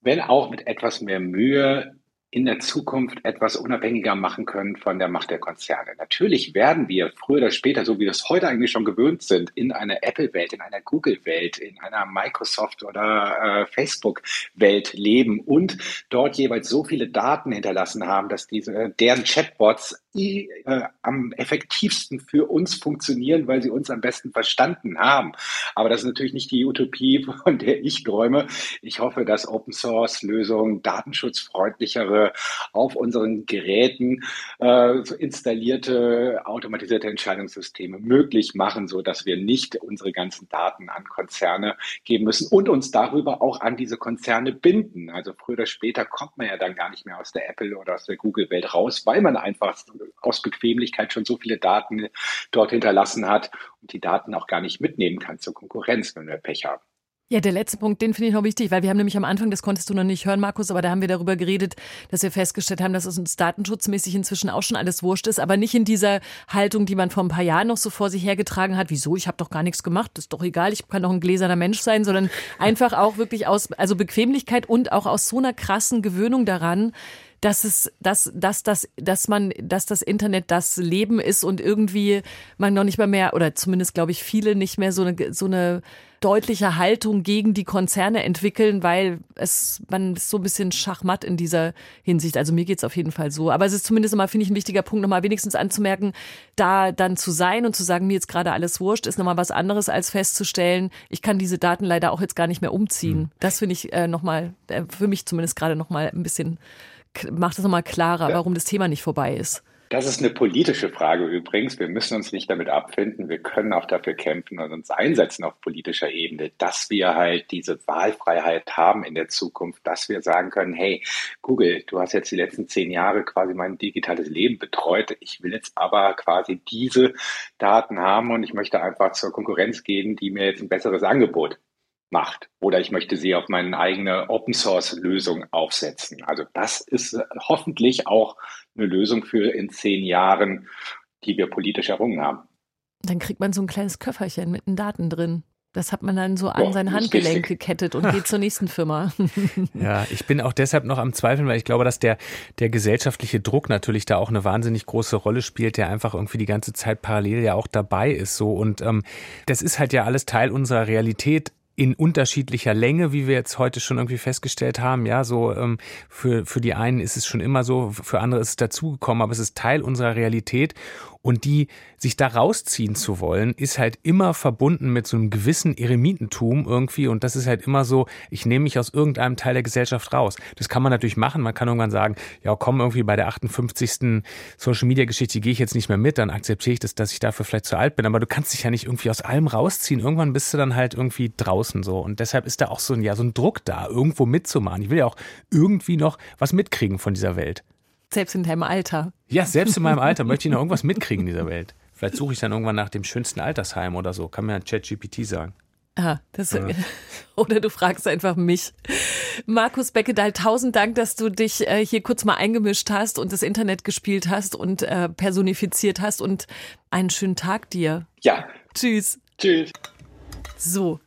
wenn auch mit etwas mehr Mühe, in der Zukunft etwas unabhängiger machen können von der Macht der Konzerne. Natürlich werden wir früher oder später, so wie wir es heute eigentlich schon gewöhnt sind, in einer Apple-Welt, in einer Google-Welt, in einer Microsoft- oder äh, Facebook-Welt leben und dort jeweils so viele Daten hinterlassen haben, dass diese deren Chatbots äh, am effektivsten für uns funktionieren, weil sie uns am besten verstanden haben. Aber das ist natürlich nicht die Utopie, [laughs] von der ich träume. Ich hoffe, dass Open Source Lösungen, datenschutzfreundlichere äh, auf unseren Geräten äh, installierte automatisierte Entscheidungssysteme möglich machen, so dass wir nicht unsere ganzen Daten an Konzerne geben müssen und uns darüber auch an diese Konzerne binden. Also früher oder später kommt man ja dann gar nicht mehr aus der Apple oder aus der Google-Welt raus, weil man einfach aus Bequemlichkeit schon so viele Daten dort hinterlassen hat und die Daten auch gar nicht mitnehmen kann zur Konkurrenz, wenn wir Pech haben. Ja, der letzte Punkt, den finde ich noch wichtig, weil wir haben nämlich am Anfang, das konntest du noch nicht hören, Markus, aber da haben wir darüber geredet, dass wir festgestellt haben, dass es uns datenschutzmäßig inzwischen auch schon alles wurscht ist, aber nicht in dieser Haltung, die man vor ein paar Jahren noch so vor sich hergetragen hat. Wieso? Ich habe doch gar nichts gemacht, das ist doch egal, ich kann doch ein gläserner Mensch sein, sondern [laughs] einfach auch wirklich aus, also Bequemlichkeit und auch aus so einer krassen Gewöhnung daran, dass es, dass, dass, dass, dass man, dass das Internet das Leben ist und irgendwie man noch nicht mal mehr, oder zumindest glaube ich viele nicht mehr so eine, so eine deutliche Haltung gegen die Konzerne entwickeln, weil es man ist so ein bisschen schachmatt in dieser Hinsicht. Also mir geht's auf jeden Fall so. Aber es ist zumindest immer, finde ich, ein wichtiger Punkt, nochmal wenigstens anzumerken, da dann zu sein und zu sagen, mir jetzt gerade alles wurscht, ist nochmal was anderes, als festzustellen, ich kann diese Daten leider auch jetzt gar nicht mehr umziehen. Mhm. Das finde ich äh, nochmal, äh, für mich zumindest gerade nochmal ein bisschen macht es nochmal klarer, warum das Thema nicht vorbei ist. Das ist eine politische Frage übrigens. Wir müssen uns nicht damit abfinden. Wir können auch dafür kämpfen und uns einsetzen auf politischer Ebene, dass wir halt diese Wahlfreiheit haben in der Zukunft, dass wir sagen können, hey, Google, du hast jetzt die letzten zehn Jahre quasi mein digitales Leben betreut. Ich will jetzt aber quasi diese Daten haben und ich möchte einfach zur Konkurrenz gehen, die mir jetzt ein besseres Angebot macht. Oder ich möchte sie auf meine eigene Open Source Lösung aufsetzen. Also das ist hoffentlich auch eine Lösung für in zehn Jahren, die wir politisch errungen haben. Dann kriegt man so ein kleines Köfferchen mit den Daten drin. Das hat man dann so an Boah, sein Handgelenk gekettet und geht zur nächsten Firma. [laughs] Ja, ich bin auch deshalb noch am Zweifeln, weil ich glaube, dass der, der gesellschaftliche Druck natürlich da auch eine wahnsinnig große Rolle spielt, der einfach irgendwie die ganze Zeit parallel ja auch dabei ist. So und ähm, das ist halt ja alles Teil unserer Realität in unterschiedlicher Länge, wie wir jetzt heute schon irgendwie festgestellt haben. Ja, so ähm, für, für die einen ist es schon immer so, für andere ist es dazugekommen, aber es ist Teil unserer Realität. Und die sich da rausziehen zu wollen, ist halt immer verbunden mit so einem gewissen Eremitentum irgendwie. Und das ist halt immer so, ich nehme mich aus irgendeinem Teil der Gesellschaft raus. Das kann man natürlich machen. Man kann irgendwann sagen, ja, komm, irgendwie bei der 58. Social Media Geschichte gehe ich jetzt nicht mehr mit, dann akzeptiere ich das, dass ich dafür vielleicht zu alt bin. Aber du kannst dich ja nicht irgendwie aus allem rausziehen. Irgendwann bist du dann halt irgendwie draußen so. Und deshalb ist da auch so ein, ja, so ein Druck da, irgendwo mitzumachen. Ich will ja auch irgendwie noch was mitkriegen von dieser Welt. Selbst in deinem Alter. Ja, selbst in meinem Alter möchte ich noch irgendwas mitkriegen in dieser Welt. Vielleicht suche ich dann irgendwann nach dem schönsten Altersheim oder so. Kann mir ChatGPT sagen. Ah, das, ja. [laughs] Oder du fragst einfach mich. Markus Beckedahl, tausend Dank, dass du dich äh, hier kurz mal eingemischt hast und das Internet gespielt hast und äh, personifiziert hast und einen schönen Tag dir. Ja. Tschüss. Tschüss. So,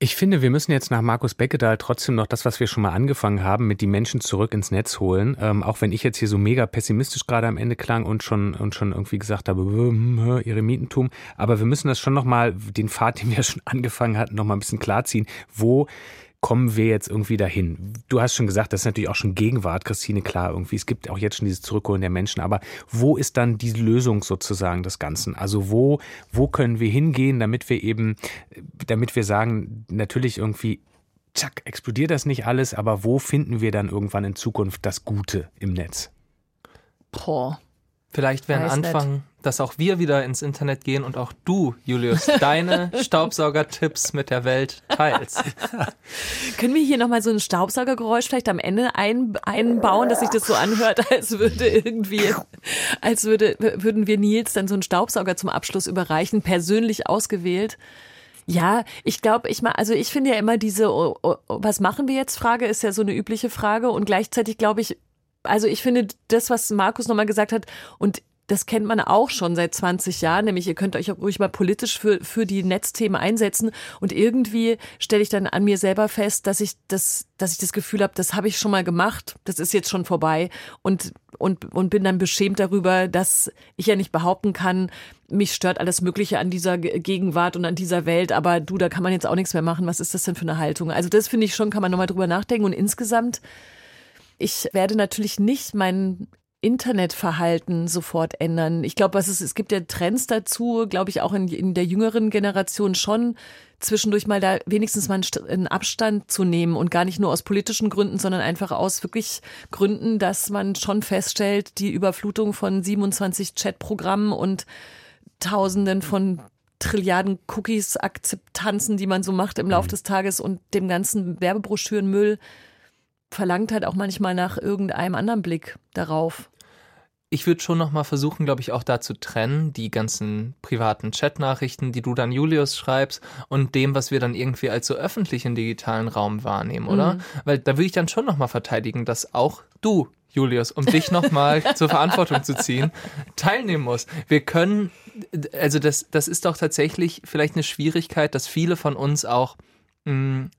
ich finde, wir müssen jetzt nach Markus Beckedahl trotzdem noch das, was wir schon mal angefangen haben, mit die Menschen zurück ins Netz holen. Ähm, auch wenn ich jetzt hier so mega pessimistisch gerade am Ende klang und schon, und schon irgendwie gesagt habe, ihre Mietentum. Aber wir müssen das schon noch mal, den Pfad, [laughs] den wir schon angefangen hatten, noch mal ein bisschen klarziehen. Wo kommen wir jetzt irgendwie dahin? Du hast schon gesagt, das ist natürlich auch schon Gegenwart, Christine, klar, irgendwie. Es gibt auch jetzt schon dieses Zurückholen der Menschen, aber wo ist dann die Lösung sozusagen des Ganzen? Also wo, wo können wir hingehen, damit wir eben, damit wir sagen, natürlich irgendwie, zack, explodiert das nicht alles, aber wo finden wir dann irgendwann in Zukunft das Gute im Netz? Boah. Vielleicht wäre ein Anfang, nicht. Dass auch wir wieder ins Internet gehen und auch du, Julius, deine [laughs] Staubsauger-Tipps mit der Welt teilst. [laughs] Können wir hier nochmal so ein Staubsaugergeräusch vielleicht am Ende ein, einbauen, dass sich das so anhört, als würde irgendwie, als würde, würden wir Nils dann so einen Staubsauger zum Abschluss überreichen, persönlich ausgewählt? Ja, ich glaube, ich mal, also ich finde ja immer diese, oh, oh, was machen wir jetzt? Frage ist ja so eine übliche Frage und gleichzeitig glaube ich, also ich finde das, was Markus nochmal gesagt hat, und das kennt man auch schon seit 20 Jahren, nämlich ihr könnt euch auch ruhig mal politisch für, für die Netzthemen einsetzen. Und irgendwie stelle ich dann an mir selber fest, dass ich das, dass ich das Gefühl habe, das habe ich schon mal gemacht, das ist jetzt schon vorbei und, und, und bin dann beschämt darüber, dass ich ja nicht behaupten kann, mich stört alles Mögliche an dieser Gegenwart und an dieser Welt, aber du, da kann man jetzt auch nichts mehr machen. Was ist das denn für eine Haltung? Also das finde ich schon, kann man nochmal drüber nachdenken und insgesamt ich werde natürlich nicht meinen Internetverhalten sofort ändern. Ich glaube, es, es gibt ja Trends dazu, glaube ich, auch in, in der jüngeren Generation schon, zwischendurch mal da wenigstens mal einen Abstand zu nehmen und gar nicht nur aus politischen Gründen, sondern einfach aus wirklich Gründen, dass man schon feststellt, die Überflutung von 27 Chatprogrammen und Tausenden von Trilliarden Cookies, Akzeptanzen, die man so macht im Laufe mhm. des Tages und dem ganzen Werbebroschürenmüll verlangt halt auch manchmal nach irgendeinem anderen Blick darauf. Ich würde schon noch mal versuchen, glaube ich, auch da zu trennen, die ganzen privaten Chatnachrichten, die du dann Julius schreibst und dem, was wir dann irgendwie als so öffentlichen digitalen Raum wahrnehmen, oder? Mhm. Weil da würde ich dann schon noch mal verteidigen, dass auch du, Julius, um dich noch mal [laughs] zur Verantwortung zu ziehen, teilnehmen musst. Wir können, also das, das ist doch tatsächlich vielleicht eine Schwierigkeit, dass viele von uns auch mh, mm,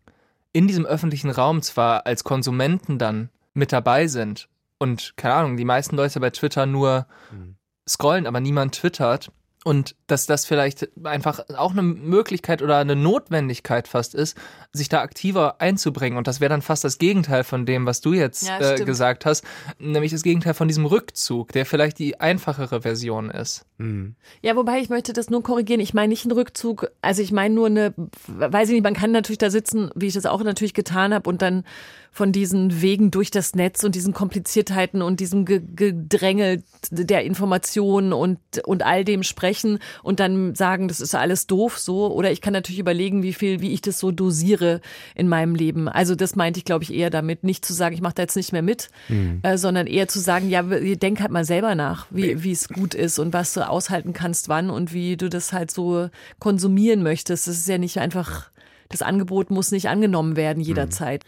in diesem öffentlichen Raum zwar als Konsumenten dann mit dabei sind und keine Ahnung, die meisten Leute bei Twitter nur mhm. scrollen, aber niemand twittert, und dass das vielleicht einfach auch eine Möglichkeit oder eine Notwendigkeit fast ist, sich da aktiver einzubringen. Und das wäre dann fast das Gegenteil von dem, was du jetzt ja, äh, gesagt hast, nämlich das Gegenteil von diesem Rückzug, der vielleicht die einfachere Version ist. Mhm. Ja, wobei ich möchte das nur korrigieren. Ich meine nicht einen Rückzug, also ich meine nur eine, weiß ich nicht, man kann natürlich da sitzen, wie ich das auch natürlich getan habe und dann von diesen Wegen durch das Netz und diesen Kompliziertheiten und diesem Gedränge der Informationen und, und all dem sprechen und dann sagen, das ist alles doof so. Oder ich kann natürlich überlegen, wie viel, wie ich das so dosiere in meinem Leben. Also das meinte ich, glaube ich, eher damit, nicht zu sagen, ich mache da jetzt nicht mehr mit, mhm. äh, sondern eher zu sagen, ja, denk halt mal selber nach, wie, wie es gut ist und was du aushalten kannst, wann und wie du das halt so konsumieren möchtest. Das ist ja nicht einfach das Angebot muss nicht angenommen werden jederzeit.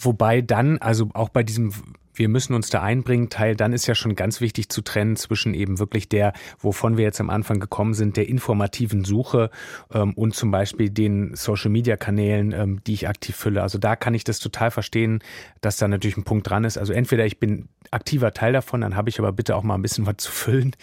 Wobei dann, also auch bei diesem wir müssen uns da einbringen. Teil dann ist ja schon ganz wichtig zu trennen zwischen eben wirklich der, wovon wir jetzt am Anfang gekommen sind, der informativen Suche ähm, und zum Beispiel den Social Media Kanälen, ähm, die ich aktiv fülle. Also da kann ich das total verstehen, dass da natürlich ein Punkt dran ist. Also entweder ich bin aktiver Teil davon, dann habe ich aber bitte auch mal ein bisschen was zu füllen.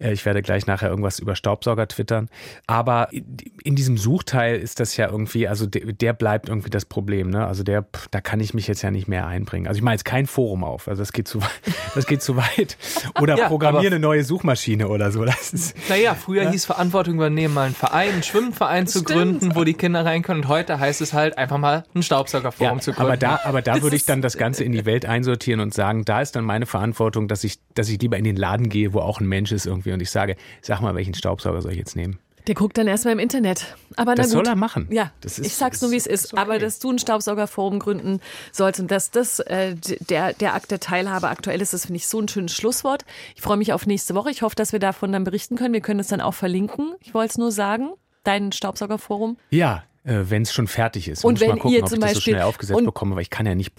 Äh, ich werde gleich nachher irgendwas über Staubsauger twittern. Aber in diesem Suchteil ist das ja irgendwie, also der, der bleibt irgendwie das Problem. Ne? Also der, da kann ich mich jetzt ja nicht mehr einbringen. Also ich meine jetzt kein Forum auf. Also das geht zu, [laughs] das geht zu weit. Oder [laughs] ja, programmiere eine neue Suchmaschine oder so. Das ist, naja, früher ja. hieß Verantwortung übernehmen, mal einen Verein, einen Schwimmverein zu gründen, wo die Kinder rein können. Und heute heißt es halt einfach mal ein Staubsaugerforum ja, zu gründen. Aber da, aber da würde ich [laughs] dann das Ganze in die Welt einsortieren und sagen, da ist dann meine Verantwortung, dass ich, dass ich lieber in den Laden gehe, wo auch ein Mensch ist irgendwie und ich sage, sag mal, welchen Staubsauger soll ich jetzt nehmen? Der guckt dann erstmal im Internet. Aber das gut. soll er machen. Ja, ist, ich sag's nur, wie es ist. ist okay. Aber dass du ein Staubsaugerforum gründen sollst und dass das äh, der, der Akt der Teilhabe aktuell ist, das finde ich so ein schönes Schlusswort. Ich freue mich auf nächste Woche. Ich hoffe, dass wir davon dann berichten können. Wir können es dann auch verlinken. Ich wollte es nur sagen. Dein Staubsaugerforum. Ja, äh, wenn es schon fertig ist. Und wenn mal gucken, ihr zum ob ich das so schnell aufgesetzt bekomme, weil ich kann ja nicht.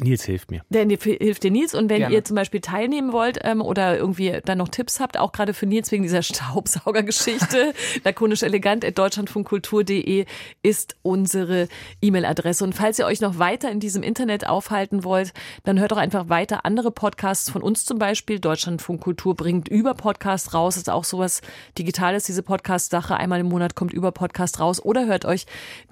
Nils hilft mir. Der hilft dir Nils. Und wenn Gerne. ihr zum Beispiel teilnehmen wollt ähm, oder irgendwie dann noch Tipps habt, auch gerade für Nils wegen dieser [laughs] Staubsaugergeschichte, [laughs] lakonisch elegant at deutschlandfunkkultur.de ist unsere E-Mail-Adresse. Und falls ihr euch noch weiter in diesem Internet aufhalten wollt, dann hört doch einfach weiter andere Podcasts von uns zum Beispiel. Deutschlandfunk Kultur bringt über Podcast raus. Das ist auch sowas Digitales, diese Podcast-Sache. Einmal im Monat kommt über Podcast raus. Oder hört euch euch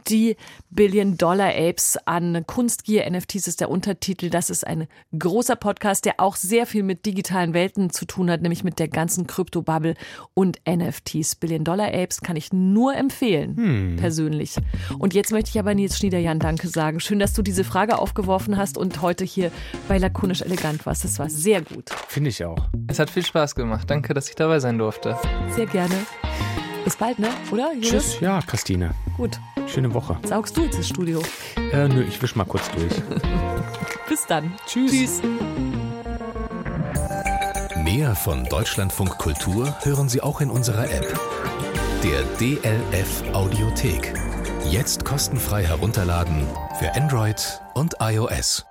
die Billion Dollar Apes an. Kunstgier NFTs ist der Untertitel. Das ist ein großer Podcast, der auch sehr viel mit digitalen Welten zu tun hat, nämlich mit der ganzen Krypto-Bubble und NFTs. Billion Dollar Apes kann ich nur empfehlen, hm. persönlich. Und jetzt möchte ich aber Nils Schniederjan Danke sagen. Schön, dass du diese Frage aufgeworfen hast und heute hier bei Lakonisch Elegant warst. Das war sehr gut. Finde ich auch. Es hat viel Spaß gemacht. Danke, dass ich dabei sein durfte. Sehr gerne. Bis bald, ne? Oder? Julius? Tschüss. Ja, Christine. Gut. Schöne Woche. Saugst du jetzt das Studio? Äh, nö, ich wisch mal kurz durch. [laughs] Bis dann. Tschüss. Tschüss. Mehr von Deutschlandfunk Kultur hören Sie auch in unserer App. Der DLF Audiothek. Jetzt kostenfrei herunterladen für Android und iOS.